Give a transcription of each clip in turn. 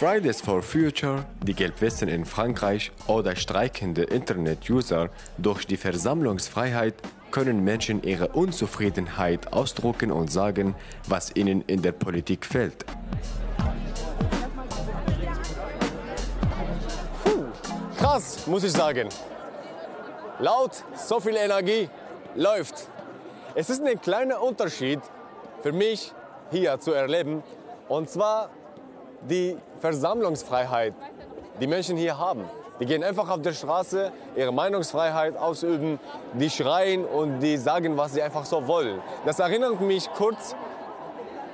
Fridays for Future, die Gelbwesten in Frankreich oder streikende Internet-User durch die Versammlungsfreiheit können Menschen ihre Unzufriedenheit ausdrucken und sagen, was ihnen in der Politik fehlt. Puh, krass, muss ich sagen. Laut, so viel Energie, läuft. Es ist ein kleiner Unterschied für mich hier zu erleben, und zwar die Versammlungsfreiheit, die Menschen hier haben. Die gehen einfach auf der Straße, ihre Meinungsfreiheit ausüben, die schreien und die sagen, was sie einfach so wollen. Das erinnert mich kurz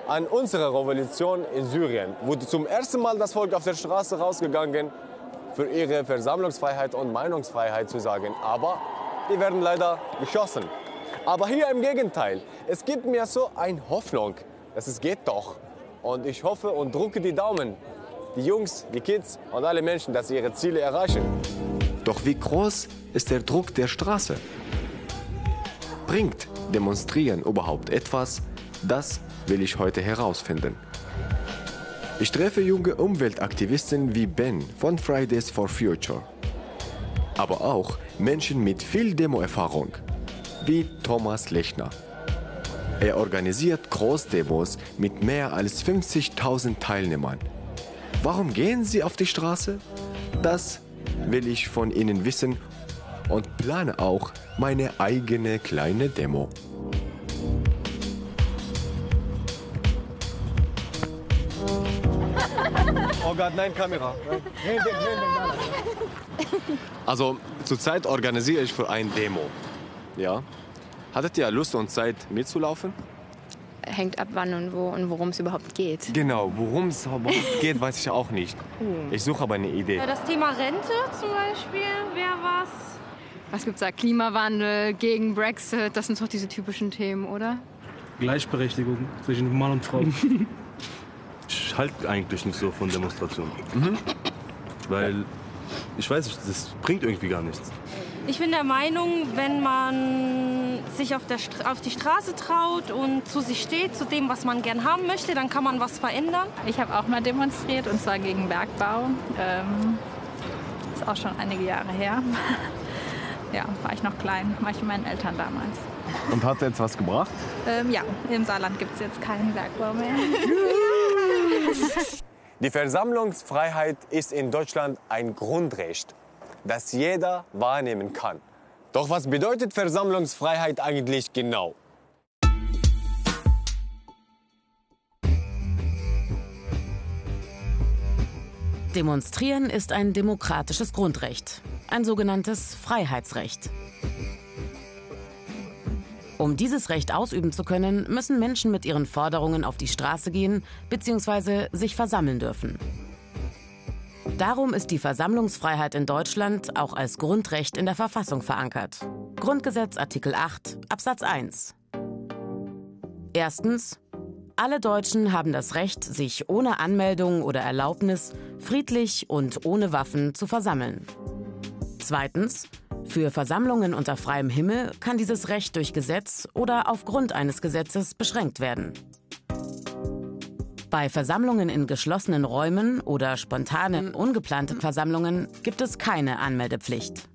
an unsere Revolution in Syrien, wo zum ersten Mal das Volk auf der Straße rausgegangen für ihre Versammlungsfreiheit und Meinungsfreiheit zu sagen. Aber die werden leider geschossen. Aber hier im Gegenteil, es gibt mir so eine Hoffnung, dass es geht doch. Und ich hoffe und drücke die Daumen, die Jungs, die Kids und alle Menschen, dass sie ihre Ziele erreichen. Doch wie groß ist der Druck der Straße? Bringt Demonstrieren überhaupt etwas? Das will ich heute herausfinden. Ich treffe junge Umweltaktivisten wie Ben von Fridays for Future. Aber auch Menschen mit viel Demo-Erfahrung, wie Thomas Lechner. Er organisiert Großdemos mit mehr als 50.000 Teilnehmern. Warum gehen sie auf die Straße? Das will ich von ihnen wissen und plane auch meine eigene kleine Demo. Oh Gott, nein, Kamera. Also zurzeit organisiere ich für ein Demo. Ja. Hattet ihr Lust und Zeit mitzulaufen? Hängt ab, wann und wo und worum es überhaupt geht. Genau, worum es überhaupt geht, weiß ich auch nicht. Ich suche aber eine Idee. Das Thema Rente zum Beispiel wäre was. Was gibt's da? Klimawandel, gegen Brexit, das sind doch diese typischen Themen, oder? Gleichberechtigung zwischen Mann und Frau. ich halte eigentlich nicht so von Demonstrationen. Weil ich weiß nicht, das bringt irgendwie gar nichts. Ich bin der Meinung, wenn man sich auf, der auf die Straße traut und zu sich steht, zu dem, was man gern haben möchte, dann kann man was verändern. Ich habe auch mal demonstriert und zwar gegen Bergbau. Ähm, ist auch schon einige Jahre her. ja, war ich noch klein, war ich mit meinen Eltern damals. Und hat jetzt was gebracht? Ähm, ja, im Saarland gibt es jetzt keinen Bergbau mehr. Die Versammlungsfreiheit ist in Deutschland ein Grundrecht, das jeder wahrnehmen kann. Doch was bedeutet Versammlungsfreiheit eigentlich genau? Demonstrieren ist ein demokratisches Grundrecht, ein sogenanntes Freiheitsrecht. Um dieses Recht ausüben zu können, müssen Menschen mit ihren Forderungen auf die Straße gehen bzw. sich versammeln dürfen. Darum ist die Versammlungsfreiheit in Deutschland auch als Grundrecht in der Verfassung verankert. Grundgesetz Artikel 8 Absatz 1. Erstens. Alle Deutschen haben das Recht, sich ohne Anmeldung oder Erlaubnis friedlich und ohne Waffen zu versammeln. Zweitens. Für Versammlungen unter freiem Himmel kann dieses Recht durch Gesetz oder aufgrund eines Gesetzes beschränkt werden. Bei Versammlungen in geschlossenen Räumen oder spontanen, ungeplanten Versammlungen gibt es keine Anmeldepflicht.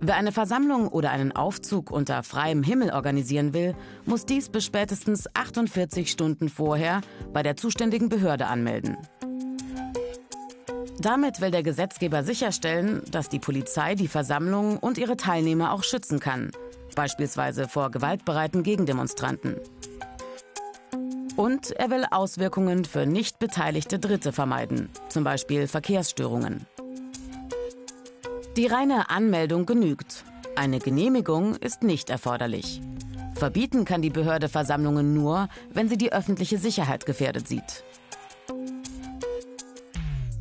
Wer eine Versammlung oder einen Aufzug unter freiem Himmel organisieren will, muss dies bis spätestens 48 Stunden vorher bei der zuständigen Behörde anmelden. Damit will der Gesetzgeber sicherstellen, dass die Polizei die Versammlung und ihre Teilnehmer auch schützen kann, beispielsweise vor gewaltbereiten Gegendemonstranten. Und er will Auswirkungen für nicht beteiligte Dritte vermeiden, zum Beispiel Verkehrsstörungen. Die reine Anmeldung genügt. Eine Genehmigung ist nicht erforderlich. Verbieten kann die Behörde Versammlungen nur, wenn sie die öffentliche Sicherheit gefährdet sieht.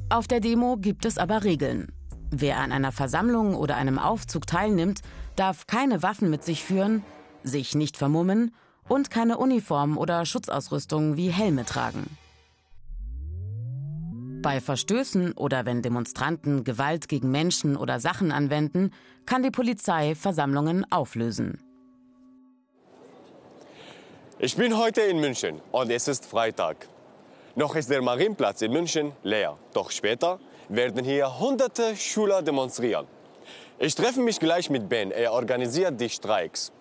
Auf der Demo gibt es aber Regeln. Wer an einer Versammlung oder einem Aufzug teilnimmt, darf keine Waffen mit sich führen, sich nicht vermummen und keine Uniform oder Schutzausrüstung wie Helme tragen. Bei Verstößen oder wenn Demonstranten Gewalt gegen Menschen oder Sachen anwenden, kann die Polizei Versammlungen auflösen. Ich bin heute in München und es ist Freitag. Noch ist der Marienplatz in München leer. Doch später werden hier hunderte Schüler demonstrieren. Ich treffe mich gleich mit Ben. Er organisiert die Streiks.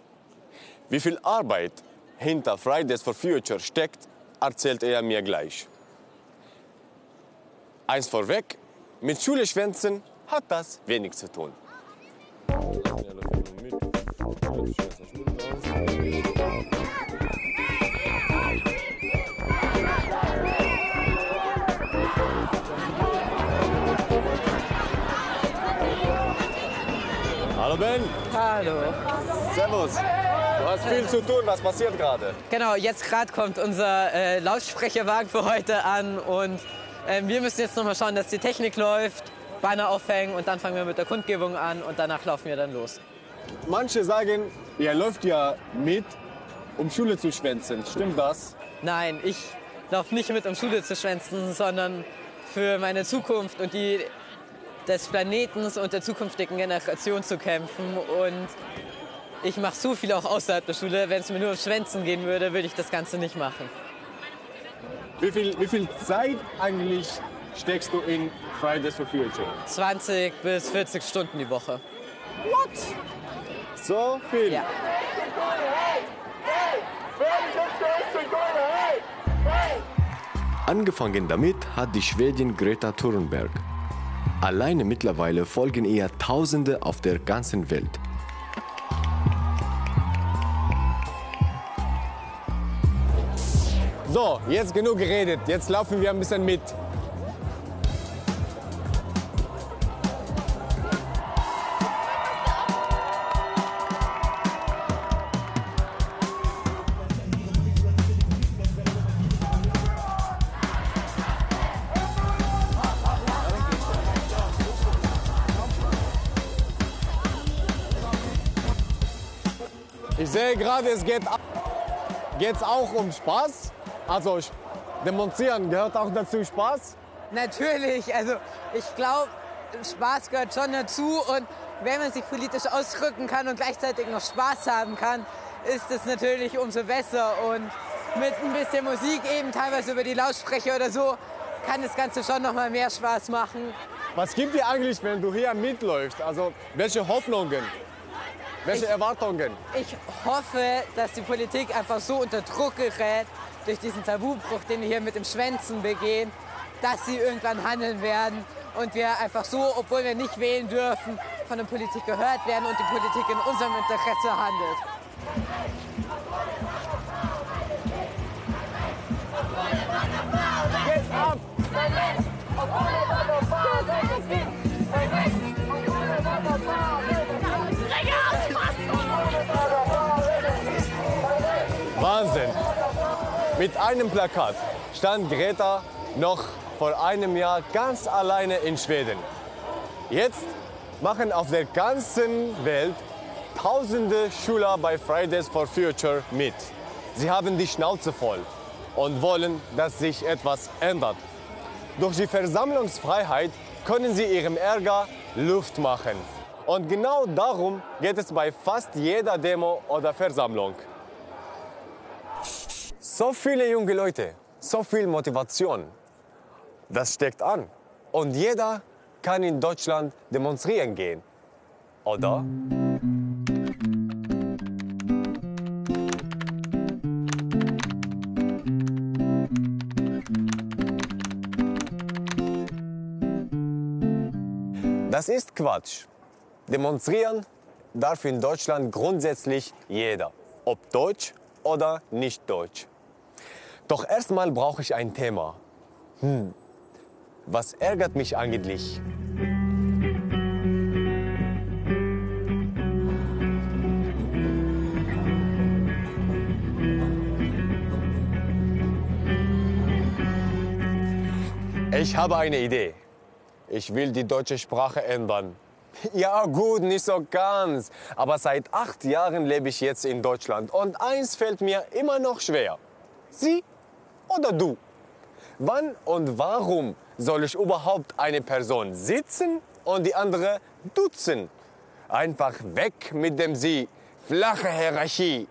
Wie viel Arbeit hinter Fridays for Future steckt, erzählt er mir gleich. Eins vorweg, mit Schule hat das wenig zu tun. Hallo Ben. Hallo. Servus. Du hast viel zu tun. Was passiert gerade? Genau, jetzt gerade kommt unser äh, Lautsprecherwagen für heute an und äh, wir müssen jetzt noch mal schauen, dass die Technik läuft, Banner aufhängen und dann fangen wir mit der Kundgebung an und danach laufen wir dann los. Manche sagen, ihr läuft ja mit, um Schule zu schwänzen. Stimmt das? Nein, ich laufe nicht mit, um Schule zu schwänzen, sondern für meine Zukunft und die des Planetens und der zukünftigen Generation zu kämpfen. Und ich mache so viel auch außerhalb der Schule. Wenn es mir nur um Schwänzen gehen würde, würde ich das Ganze nicht machen. Wie viel, wie viel Zeit eigentlich steckst du in Fridays for Future? 20 bis 40 Stunden die Woche. What? So viel? Ja. Angefangen damit hat die Schwedin Greta Thunberg. Alleine mittlerweile folgen ihr Tausende auf der ganzen Welt. So, jetzt genug geredet. Jetzt laufen wir ein bisschen mit. Ich sehe gerade, es geht geht's auch um Spaß. Also demonstrieren gehört auch dazu Spaß. Natürlich, also ich glaube, Spaß gehört schon dazu und wenn man sich politisch ausdrücken kann und gleichzeitig noch Spaß haben kann, ist es natürlich umso besser und mit ein bisschen Musik eben teilweise über die Lautsprecher oder so kann das Ganze schon noch mal mehr Spaß machen. Was gibt dir eigentlich, wenn du hier mitläufst? Also welche Hoffnungen? Welche Ich- Erwartungen? Ich hoffe, dass die Politik einfach so unter Druck gerät durch diesen Tabubruch, den wir hier mit dem Schwänzen begehen, dass sie irgendwann handeln werden und wir einfach so, obwohl wir nicht wählen dürfen, von der Politik gehört werden und die Politik in unserem Interesse handelt. Wahnsinn. Mit einem Plakat stand Greta noch vor einem Jahr ganz alleine in Schweden. Jetzt machen auf der ganzen Welt tausende Schüler bei Fridays for Future mit. Sie haben die Schnauze voll und wollen, dass sich etwas ändert. Durch die Versammlungsfreiheit können sie ihrem Ärger Luft machen. Und genau darum geht es bei fast jeder Demo oder Versammlung. So viele junge Leute, so viel Motivation. Das steckt an. Und jeder kann in Deutschland demonstrieren gehen. Oder? Das ist Quatsch. Demonstrieren darf in Deutschland grundsätzlich jeder, ob deutsch oder nicht deutsch. Doch erstmal brauche ich ein Thema. Hm, was ärgert mich eigentlich? Ich habe eine Idee. Ich will die deutsche Sprache ändern. Ja gut, nicht so ganz. Aber seit acht Jahren lebe ich jetzt in Deutschland und eins fällt mir immer noch schwer. Sie oder du? Wann und warum soll ich überhaupt eine Person sitzen und die andere duzen? Einfach weg mit dem Sie. Flache Hierarchie.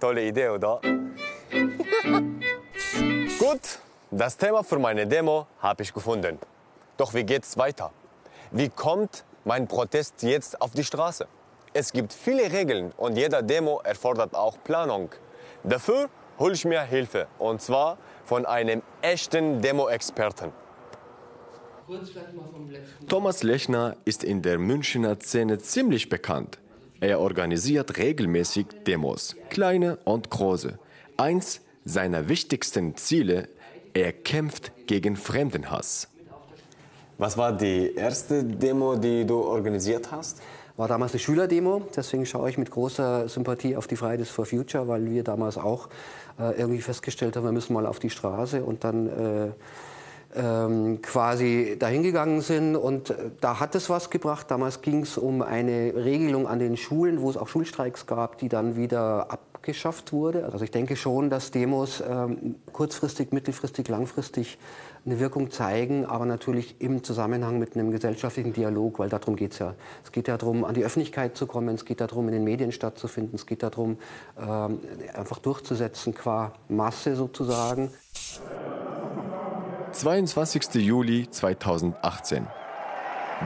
Tolle Idee, oder? Gut, Das Thema für meine Demo habe ich gefunden. Doch wie geht's weiter? Wie kommt mein Protest jetzt auf die Straße? Es gibt viele Regeln und jeder Demo erfordert auch Planung. Dafür hole ich mir Hilfe und zwar von einem echten Demo-Experten. Thomas Lechner ist in der Münchner Szene ziemlich bekannt. Er organisiert regelmäßig Demos, kleine und große. Eins seiner wichtigsten Ziele, er kämpft gegen Fremdenhass. Was war die erste Demo, die du organisiert hast? War damals eine Schülerdemo, deswegen schaue ich mit großer Sympathie auf die Fridays for Future, weil wir damals auch äh, irgendwie festgestellt haben, wir müssen mal auf die Straße und dann äh, ähm, quasi dahingegangen sind. Und äh, da hat es was gebracht. Damals ging es um eine Regelung an den Schulen, wo es auch Schulstreiks gab, die dann wieder abgeschafft wurde. Also ich denke schon, dass Demos ähm, kurzfristig, mittelfristig, langfristig eine Wirkung zeigen, aber natürlich im Zusammenhang mit einem gesellschaftlichen Dialog, weil darum geht es ja. Es geht darum, an die Öffentlichkeit zu kommen, es geht darum, in den Medien stattzufinden, es geht darum, ähm, einfach durchzusetzen qua Masse sozusagen. 22. Juli 2018.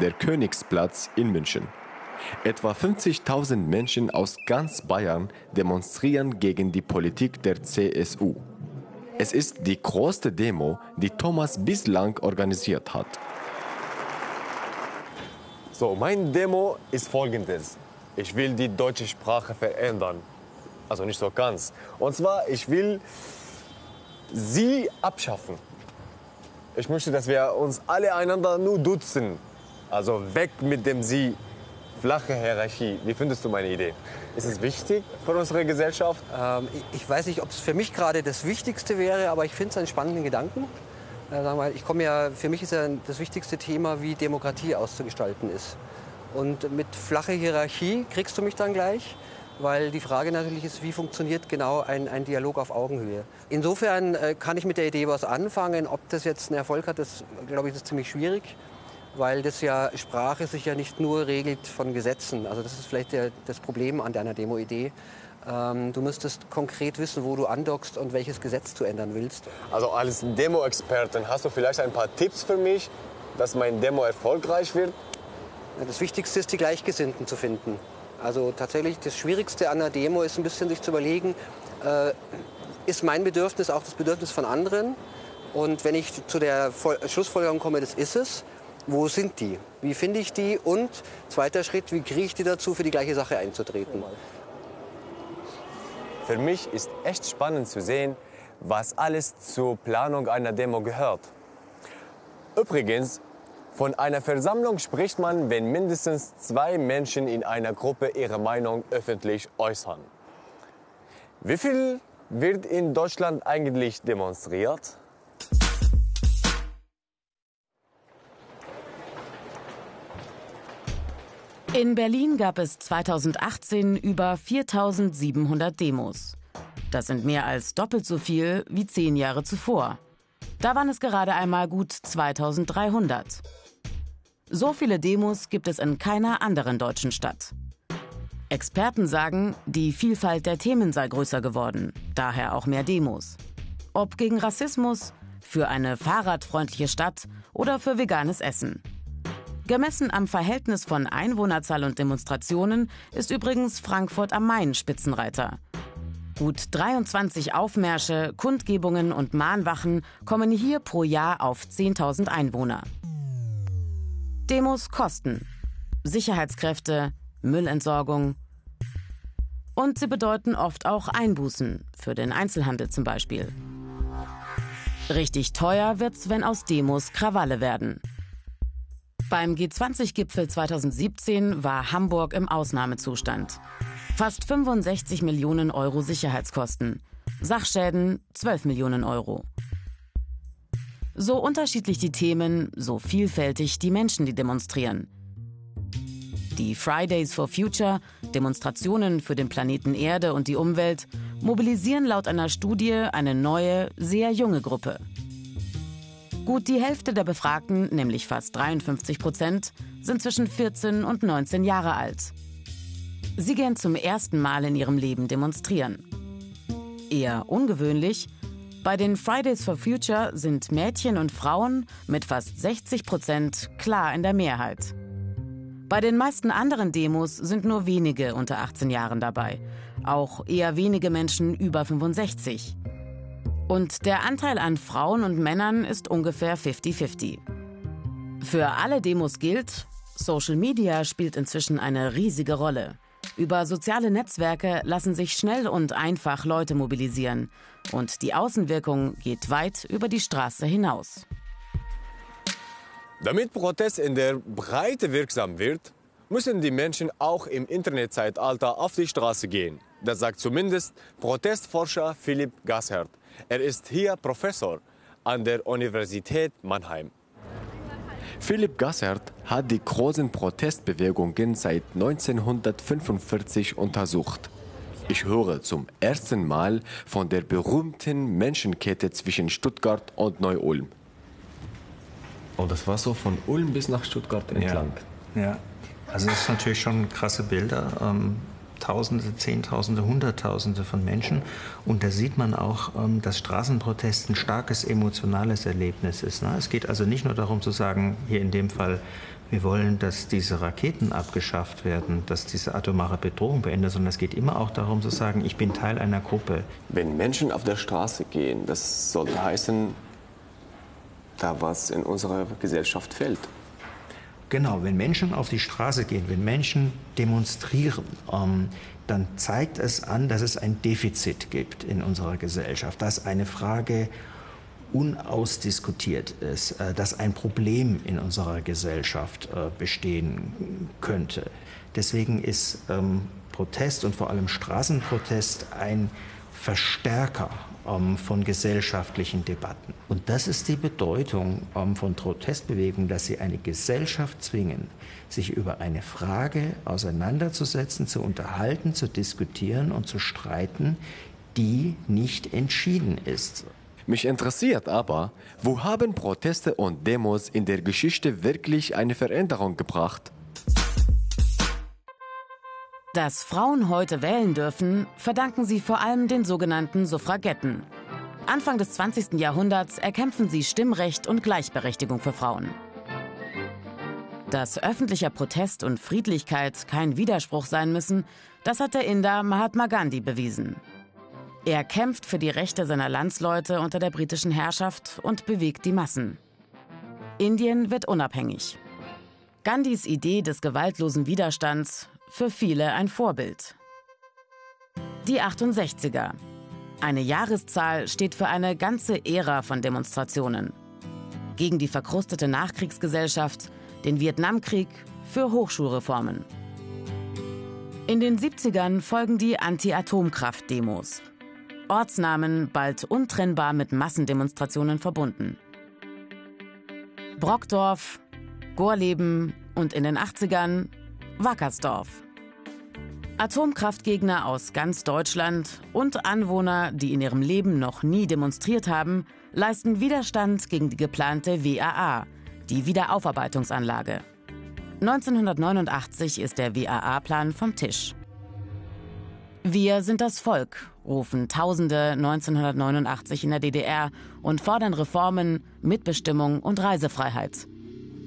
Der Königsplatz in München. Etwa 50.000 Menschen aus ganz Bayern demonstrieren gegen die Politik der CSU. Es ist die größte Demo, die Thomas bislang organisiert hat. So, mein Demo ist folgendes. Ich will die deutsche Sprache verändern. Also nicht so ganz. Und zwar, ich will sie abschaffen. Ich möchte, dass wir uns alle einander nur duzen. Also weg mit dem Sie. Flache Hierarchie. Wie findest du meine Idee? Ist es wichtig für unsere Gesellschaft? Ähm, ich, weiß nicht, ob es für mich gerade das Wichtigste wäre, aber ich finde es einen spannenden Gedanken. Äh, wir, ich komme ja, für mich ist ja das wichtigste Thema, wie Demokratie auszugestalten ist. Und mit flacher Hierarchie kriegst du mich dann gleich weil die Frage natürlich ist, wie funktioniert genau ein, ein Dialog auf Augenhöhe. Insofern äh, kann ich mit der Idee was anfangen. Ob das jetzt einen Erfolg hat, das glaube ich, ist ziemlich schwierig, weil das ja Sprache sich ja nicht nur regelt von Gesetzen. Also das ist vielleicht der, das Problem an deiner Demo-Idee. Ähm, du müsstest konkret wissen, wo du andockst und welches Gesetz du ändern willst. Also als Demo-Experten hast du vielleicht ein paar Tipps für mich, dass mein Demo erfolgreich wird? Das Wichtigste ist, die Gleichgesinnten zu finden. Also tatsächlich das Schwierigste an der Demo ist ein bisschen sich zu überlegen, äh, ist mein Bedürfnis auch das Bedürfnis von anderen? Und wenn ich zu der Schlussfolgerung komme, das ist es, wo sind die? Wie finde ich die? Und zweiter Schritt, wie kriege ich die dazu, für die gleiche Sache einzutreten? Für mich ist echt spannend zu sehen, was alles zur Planung einer Demo gehört. Übrigens, von einer Versammlung spricht man, wenn mindestens zwei Menschen in einer Gruppe ihre Meinung öffentlich äußern. Wie viel wird in Deutschland eigentlich demonstriert? In Berlin gab es 2018 über 4700 Demos. Das sind mehr als doppelt so viel wie zehn Jahre zuvor. Da waren es gerade einmal gut 2300. So viele Demos gibt es in keiner anderen deutschen Stadt. Experten sagen, die Vielfalt der Themen sei größer geworden, daher auch mehr Demos. Ob gegen Rassismus, für eine fahrradfreundliche Stadt oder für veganes Essen. Gemessen am Verhältnis von Einwohnerzahl und Demonstrationen ist übrigens Frankfurt am Main Spitzenreiter. Gut 23 Aufmärsche, Kundgebungen und Mahnwachen kommen hier pro Jahr auf 10.000 Einwohner. Demos kosten Sicherheitskräfte, Müllentsorgung. Und sie bedeuten oft auch Einbußen, für den Einzelhandel zum Beispiel. Richtig teuer wird's, wenn aus Demos Krawalle werden. Beim G20-Gipfel 2017 war Hamburg im Ausnahmezustand. Fast 65 Millionen Euro Sicherheitskosten. Sachschäden 12 Millionen Euro. So unterschiedlich die Themen, so vielfältig die Menschen, die demonstrieren. Die Fridays for Future, Demonstrationen für den Planeten Erde und die Umwelt, mobilisieren laut einer Studie eine neue, sehr junge Gruppe. Gut die Hälfte der Befragten, nämlich fast 53 Prozent, sind zwischen 14 und 19 Jahre alt. Sie gehen zum ersten Mal in ihrem Leben demonstrieren. Eher ungewöhnlich, Bei den Fridays for Future sind Mädchen und Frauen mit fast 60 Prozent klar in der Mehrheit. Bei den meisten anderen Demos sind nur wenige unter 18 Jahren dabei, auch eher wenige Menschen über 65. Und der Anteil an Frauen und Männern ist ungefähr 50-50. Für alle Demos gilt, Social Media spielt inzwischen eine riesige Rolle. Über soziale Netzwerke lassen sich schnell und einfach Leute mobilisieren. Und die Außenwirkung geht weit über die Straße hinaus. Damit Protest in der Breite wirksam wird, müssen die Menschen auch im Internetzeitalter auf die Straße gehen. Das sagt zumindest Protestforscher Philipp Gassert. Er ist hier Professor an der Universität Mannheim. Philipp Gassert hat die großen Protestbewegungen seit 1945 untersucht. Ich höre zum ersten Mal von der berühmten Menschenkette zwischen Stuttgart und Neu-Ulm. Oh, das war so von Ulm bis nach Stuttgart entlang. Ja, ja. also das sind natürlich schon krasse Bilder. Ähm, Tausende, Zehntausende, Hunderttausende von Menschen. Und da sieht man auch, ähm, dass Straßenprotest ein starkes emotionales Erlebnis ist. Ne? Es geht also nicht nur darum zu sagen, hier in dem Fall, wir wollen, dass diese Raketen abgeschafft werden, dass diese atomare Bedrohung beendet, sondern es geht immer auch darum zu sagen, ich bin Teil einer Gruppe. Wenn Menschen auf der Straße gehen, das soll heißen, da was in unserer Gesellschaft fällt. Genau, wenn Menschen auf die Straße gehen, wenn Menschen demonstrieren, ähm, dann zeigt es an, dass es ein Defizit gibt in unserer Gesellschaft, dass eine Frage unausdiskutiert ist, äh, dass ein Problem in unserer Gesellschaft äh, bestehen könnte. Deswegen ist ähm, Protest und vor allem Straßenprotest ein Verstärker ähm, von gesellschaftlichen Debatten. Und das ist die Bedeutung ähm, von Protestbewegungen, dass sie eine Gesellschaft zwingen, sich über eine Frage auseinanderzusetzen, zu unterhalten, zu diskutieren und zu streiten, die nicht entschieden ist. Mich interessiert aber, wo haben Proteste und Demos in der Geschichte wirklich eine Veränderung gebracht? Dass Frauen heute wählen dürfen, verdanken sie vor allem den sogenannten Suffragetten. Anfang des 20. Jahrhunderts erkämpfen sie Stimmrecht und Gleichberechtigung für Frauen. Dass öffentlicher Protest und Friedlichkeit kein Widerspruch sein müssen, das hat der Inder Mahatma Gandhi bewiesen. Er kämpft für die Rechte seiner Landsleute unter der britischen Herrschaft und bewegt die Massen. Indien wird unabhängig. Gandhis Idee des gewaltlosen Widerstands für viele ein Vorbild. Die 68er. Eine Jahreszahl steht für eine ganze Ära von Demonstrationen. Gegen die verkrustete Nachkriegsgesellschaft, den Vietnamkrieg, für Hochschulreformen. In den 70ern folgen die Anti-Atomkraft-Demos. Ortsnamen bald untrennbar mit Massendemonstrationen verbunden. Brockdorf, Gorleben und in den 80ern Wackersdorf. Atomkraftgegner aus ganz Deutschland und Anwohner, die in ihrem Leben noch nie demonstriert haben, leisten Widerstand gegen die geplante WAA, die Wiederaufarbeitungsanlage. 1989 ist der WAA-Plan vom Tisch. Wir sind das Volk, rufen Tausende 1989 in der DDR und fordern Reformen, Mitbestimmung und Reisefreiheit.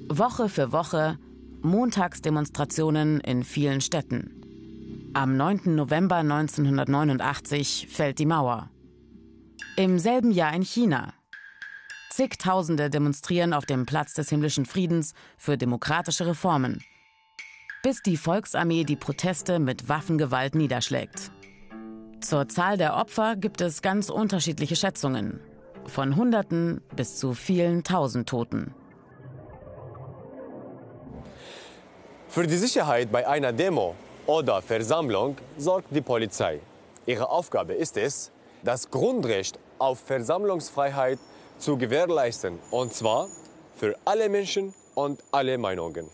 Woche für Woche Montagsdemonstrationen in vielen Städten. Am 9. November 1989 fällt die Mauer. Im selben Jahr in China. Zigtausende demonstrieren auf dem Platz des himmlischen Friedens für demokratische Reformen, bis die Volksarmee die Proteste mit Waffengewalt niederschlägt. Zur Zahl der Opfer gibt es ganz unterschiedliche Schätzungen, von Hunderten bis zu vielen Tausend Toten. Für die Sicherheit bei einer Demo oder Versammlung sorgt die Polizei. Ihre Aufgabe ist es, das Grundrecht auf Versammlungsfreiheit zu gewährleisten. Und zwar für alle Menschen und alle Meinungen.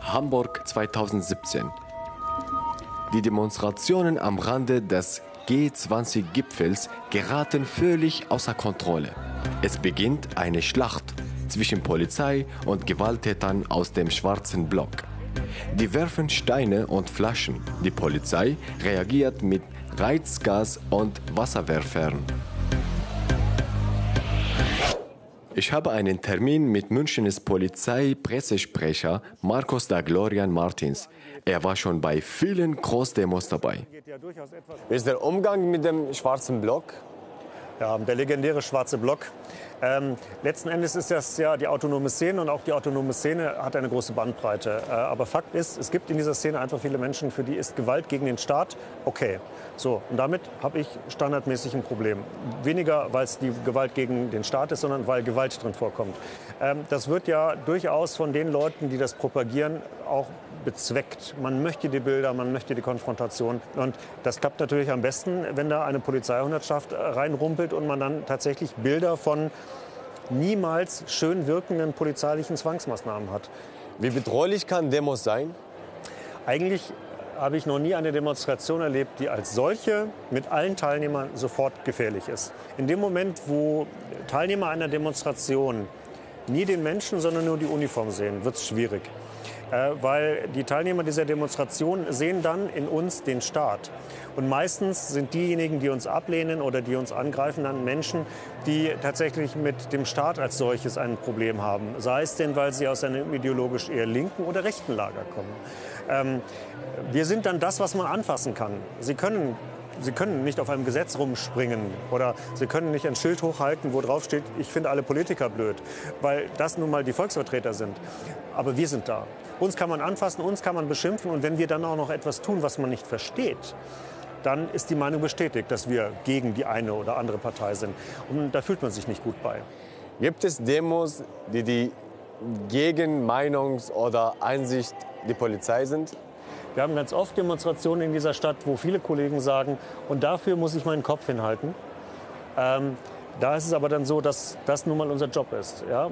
Hamburg 2017. Die Demonstrationen am Rande des G20-Gipfels geraten völlig außer Kontrolle. Es beginnt eine Schlacht zwischen Polizei und Gewalttätern aus dem schwarzen Block. Die werfen Steine und Flaschen. Die Polizei reagiert mit Reizgas und Wasserwerfern. Ich habe einen Termin mit Münchens Polizeipressesprecher Marcos da Glorian Martins. Er war schon bei vielen Großdemos dabei. Wie ist der Umgang mit dem schwarzen Block? Ja, der legendäre schwarze Block. Ähm, letzten Endes ist das ja die autonome Szene und auch die autonome Szene hat eine große Bandbreite. Äh, aber Fakt ist, es gibt in dieser Szene einfach viele Menschen, für die ist Gewalt gegen den Staat okay. So, und damit habe ich standardmäßig ein Problem. Weniger, weil es die Gewalt gegen den Staat ist, sondern weil Gewalt drin vorkommt. Ähm, das wird ja durchaus von den Leuten, die das propagieren, auch bezweckt. Man möchte die Bilder, man möchte die Konfrontation. Und das klappt natürlich am besten, wenn da eine Polizeihundertschaft reinrumpelt und man dann tatsächlich Bilder von niemals schön wirkenden polizeilichen Zwangsmaßnahmen hat. Wie bedrohlich kann Demos sein? Eigentlich habe ich noch nie eine Demonstration erlebt, die als solche mit allen Teilnehmern sofort gefährlich ist. In dem Moment, wo Teilnehmer einer Demonstration nie den Menschen, sondern nur die Uniform sehen, wird es schwierig. Äh, weil die Teilnehmer dieser Demonstration sehen dann in uns den Staat. Und meistens sind diejenigen, die uns ablehnen oder die uns angreifen, dann Menschen, die tatsächlich mit dem Staat als solches ein Problem haben. Sei es denn, weil sie aus einem ideologisch eher linken oder rechten Lager kommen. Ähm, wir sind dann das, was man anfassen kann. Sie können Sie können nicht auf einem Gesetz rumspringen oder Sie können nicht ein Schild hochhalten, wo drauf steht, ich finde alle Politiker blöd, weil das nun mal die Volksvertreter sind. Aber wir sind da. Uns kann man anfassen, uns kann man beschimpfen und wenn wir dann auch noch etwas tun, was man nicht versteht, dann ist die Meinung bestätigt, dass wir gegen die eine oder andere Partei sind. Und da fühlt man sich nicht gut bei. Gibt es Demos, die die gegen Meinungs- oder Einsicht die Polizei sind? Wir haben ganz oft Demonstrationen in dieser Stadt, wo viele Kollegen sagen, und dafür muss ich meinen Kopf hinhalten. Ähm, da ist es aber dann so, dass das nun mal unser Job ist. Ja? Äh,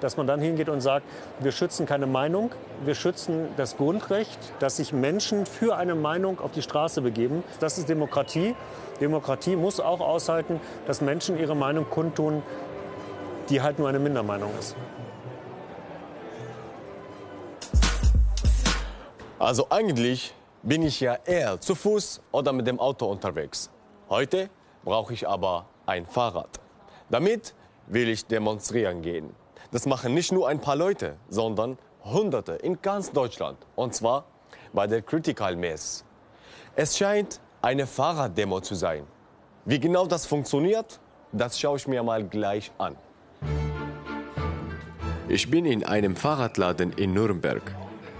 dass man dann hingeht und sagt, wir schützen keine Meinung, wir schützen das Grundrecht, dass sich Menschen für eine Meinung auf die Straße begeben. Das ist Demokratie. Demokratie muss auch aushalten, dass Menschen ihre Meinung kundtun, die halt nur eine Mindermeinung ist. Also eigentlich bin ich ja eher zu Fuß oder mit dem Auto unterwegs. Heute brauche ich aber ein Fahrrad. Damit will ich demonstrieren gehen. Das machen nicht nur ein paar Leute, sondern Hunderte in ganz Deutschland. Und zwar bei der Critical Mess. Es scheint eine Fahrraddemo zu sein. Wie genau das funktioniert, das schaue ich mir mal gleich an. Ich bin in einem Fahrradladen in Nürnberg.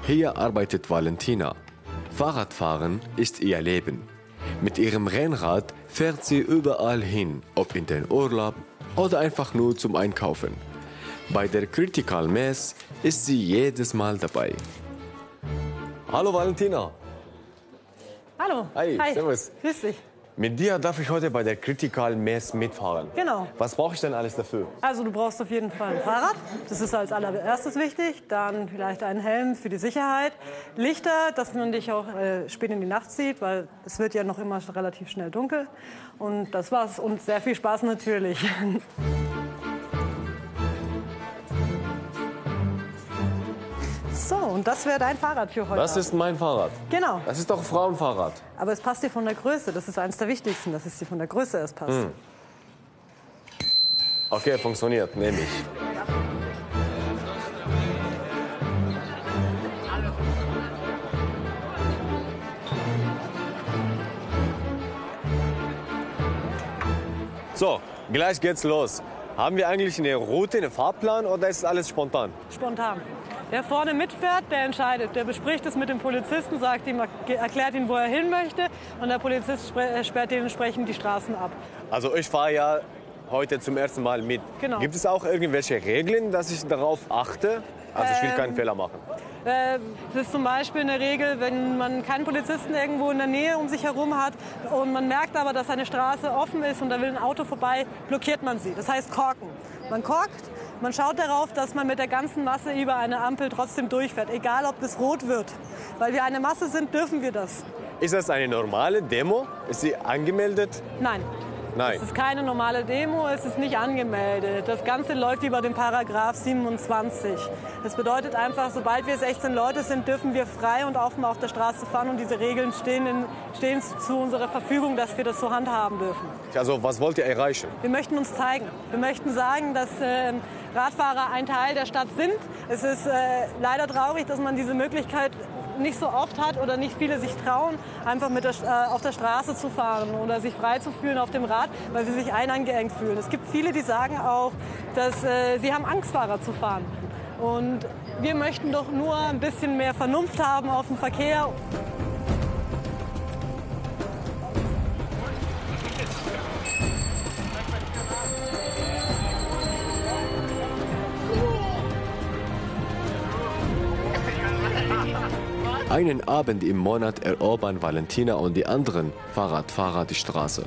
Hier arbeitet Valentina. Fahrradfahren ist ihr Leben. Mit ihrem Rennrad fährt sie überall hin, ob in den Urlaub oder einfach nur zum Einkaufen. Bei der Critical Mess ist sie jedes Mal dabei. Hallo Valentina. Hallo. Hi, Hi. servus. Grüß dich. Mit dir darf ich heute bei der Critical Mess mitfahren. Genau. Was brauche ich denn alles dafür? Also du brauchst auf jeden Fall ein Fahrrad. Das ist als allererstes wichtig. Dann vielleicht einen Helm für die Sicherheit. Lichter, dass man dich auch äh, spät in die Nacht sieht, weil es wird ja noch immer relativ schnell dunkel. Und das war's. Und sehr viel Spaß natürlich. So, und das wäre dein Fahrrad für heute. Das ist mein Fahrrad. Genau. Das ist doch Frauenfahrrad. Aber es passt dir von der Größe. Das ist eines der wichtigsten, dass es dir von der Größe erst passt. Hm. Okay, funktioniert, nehme ich. So, gleich geht's los. Haben wir eigentlich eine Route, einen Fahrplan oder ist alles spontan? Spontan. Wer vorne mitfährt, der entscheidet. Der bespricht es mit dem Polizisten, sagt ihm, erklärt ihm, wo er hin möchte. Und der Polizist äh, sperrt dementsprechend die Straßen ab. Also ich fahre ja heute zum ersten Mal mit. Genau. Gibt es auch irgendwelche Regeln, dass ich darauf achte? Also ich will keinen Ähm, Fehler machen. Äh, Das ist zum Beispiel eine Regel, wenn man keinen Polizisten irgendwo in der Nähe um sich herum hat und man merkt aber, dass eine Straße offen ist und da will ein Auto vorbei, blockiert man sie. Das heißt korken. Man korkt, man schaut darauf, dass man mit der ganzen Masse über eine Ampel trotzdem durchfährt, egal ob das rot wird. Weil wir eine Masse sind, dürfen wir das. Ist das eine normale Demo? Ist sie angemeldet? Nein. Nein. Es ist keine normale Demo, es ist nicht angemeldet. Das Ganze läuft über den Paragraph 27. Das bedeutet einfach, sobald wir 16 Leute sind, dürfen wir frei und offen auf der Straße fahren und diese Regeln stehen, in, stehen zu unserer Verfügung, dass wir das so handhaben dürfen. Also was wollt ihr erreichen? Wir möchten uns zeigen. Wir möchten sagen, dass äh, Radfahrer ein Teil der Stadt sind. Es ist äh, leider traurig, dass man diese Möglichkeit nicht so oft hat oder nicht viele sich trauen, einfach mit der, äh, auf der Straße zu fahren oder sich frei zu fühlen auf dem Rad, weil sie sich einangeengt fühlen. Es gibt viele, die sagen auch, dass äh, sie haben Angst, Fahrer zu fahren. Und wir möchten doch nur ein bisschen mehr Vernunft haben auf dem Verkehr. Einen Abend im Monat erobern Valentina und die anderen Fahrradfahrer die Straße.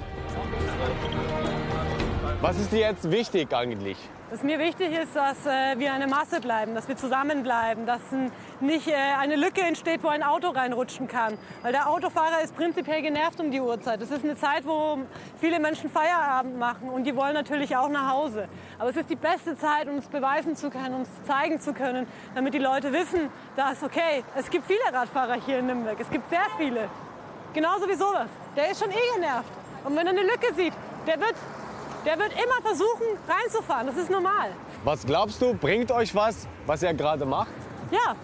Was ist dir jetzt wichtig eigentlich? Was mir wichtig ist, dass äh, wir eine Masse bleiben, dass wir zusammenbleiben, dass n- nicht äh, eine Lücke entsteht, wo ein Auto reinrutschen kann. Weil der Autofahrer ist prinzipiell genervt um die Uhrzeit. Es ist eine Zeit, wo viele Menschen Feierabend machen und die wollen natürlich auch nach Hause. Aber es ist die beste Zeit, uns beweisen zu können, uns zeigen zu können, damit die Leute wissen, dass, okay, es gibt viele Radfahrer hier in Nürnberg. Es gibt sehr viele. Genauso wie sowas. Der ist schon eh genervt. Und wenn er eine Lücke sieht, der wird, der wird immer versuchen, reinzufahren. Das ist normal. Was glaubst du, bringt euch was, was ihr gerade macht? Ja,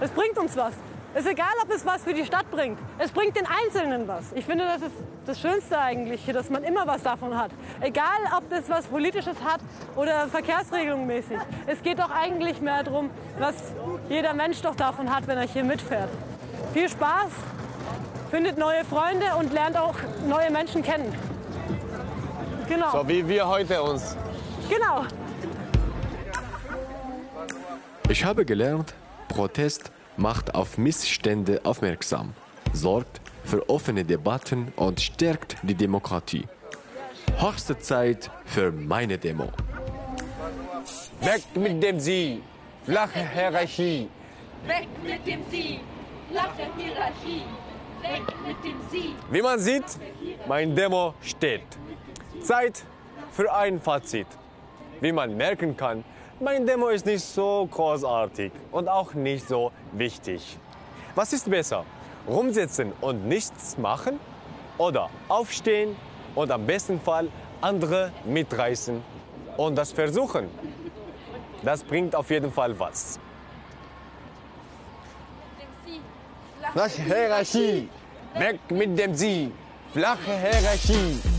es bringt uns was. Es ist egal, ob es was für die Stadt bringt. Es bringt den Einzelnen was. Ich finde, das ist das Schönste eigentlich, hier, dass man immer was davon hat. Egal, ob das was Politisches hat oder verkehrsregelungsmäßig. Es geht doch eigentlich mehr darum, was jeder Mensch doch davon hat, wenn er hier mitfährt. Viel Spaß, findet neue Freunde und lernt auch neue Menschen kennen. Genau. So wie wir heute uns. Genau. Ich habe gelernt, Protest macht auf Missstände aufmerksam, sorgt für offene Debatten und stärkt die Demokratie. Höchste Zeit für meine Demo. Weg mit dem Sie, flache Hierarchie. Weg mit dem Sie, flache Hierarchie. Weg mit dem Sie. Wie man sieht, mein Demo steht. Zeit für ein Fazit. Wie man merken kann, mein Demo ist nicht so großartig und auch nicht so wichtig. Was ist besser? Rumsitzen und nichts machen? Oder aufstehen und am besten Fall andere mitreißen und das versuchen? Das bringt auf jeden Fall was. Flache Hierarchie, weg mit dem Sie, flache Hierarchie.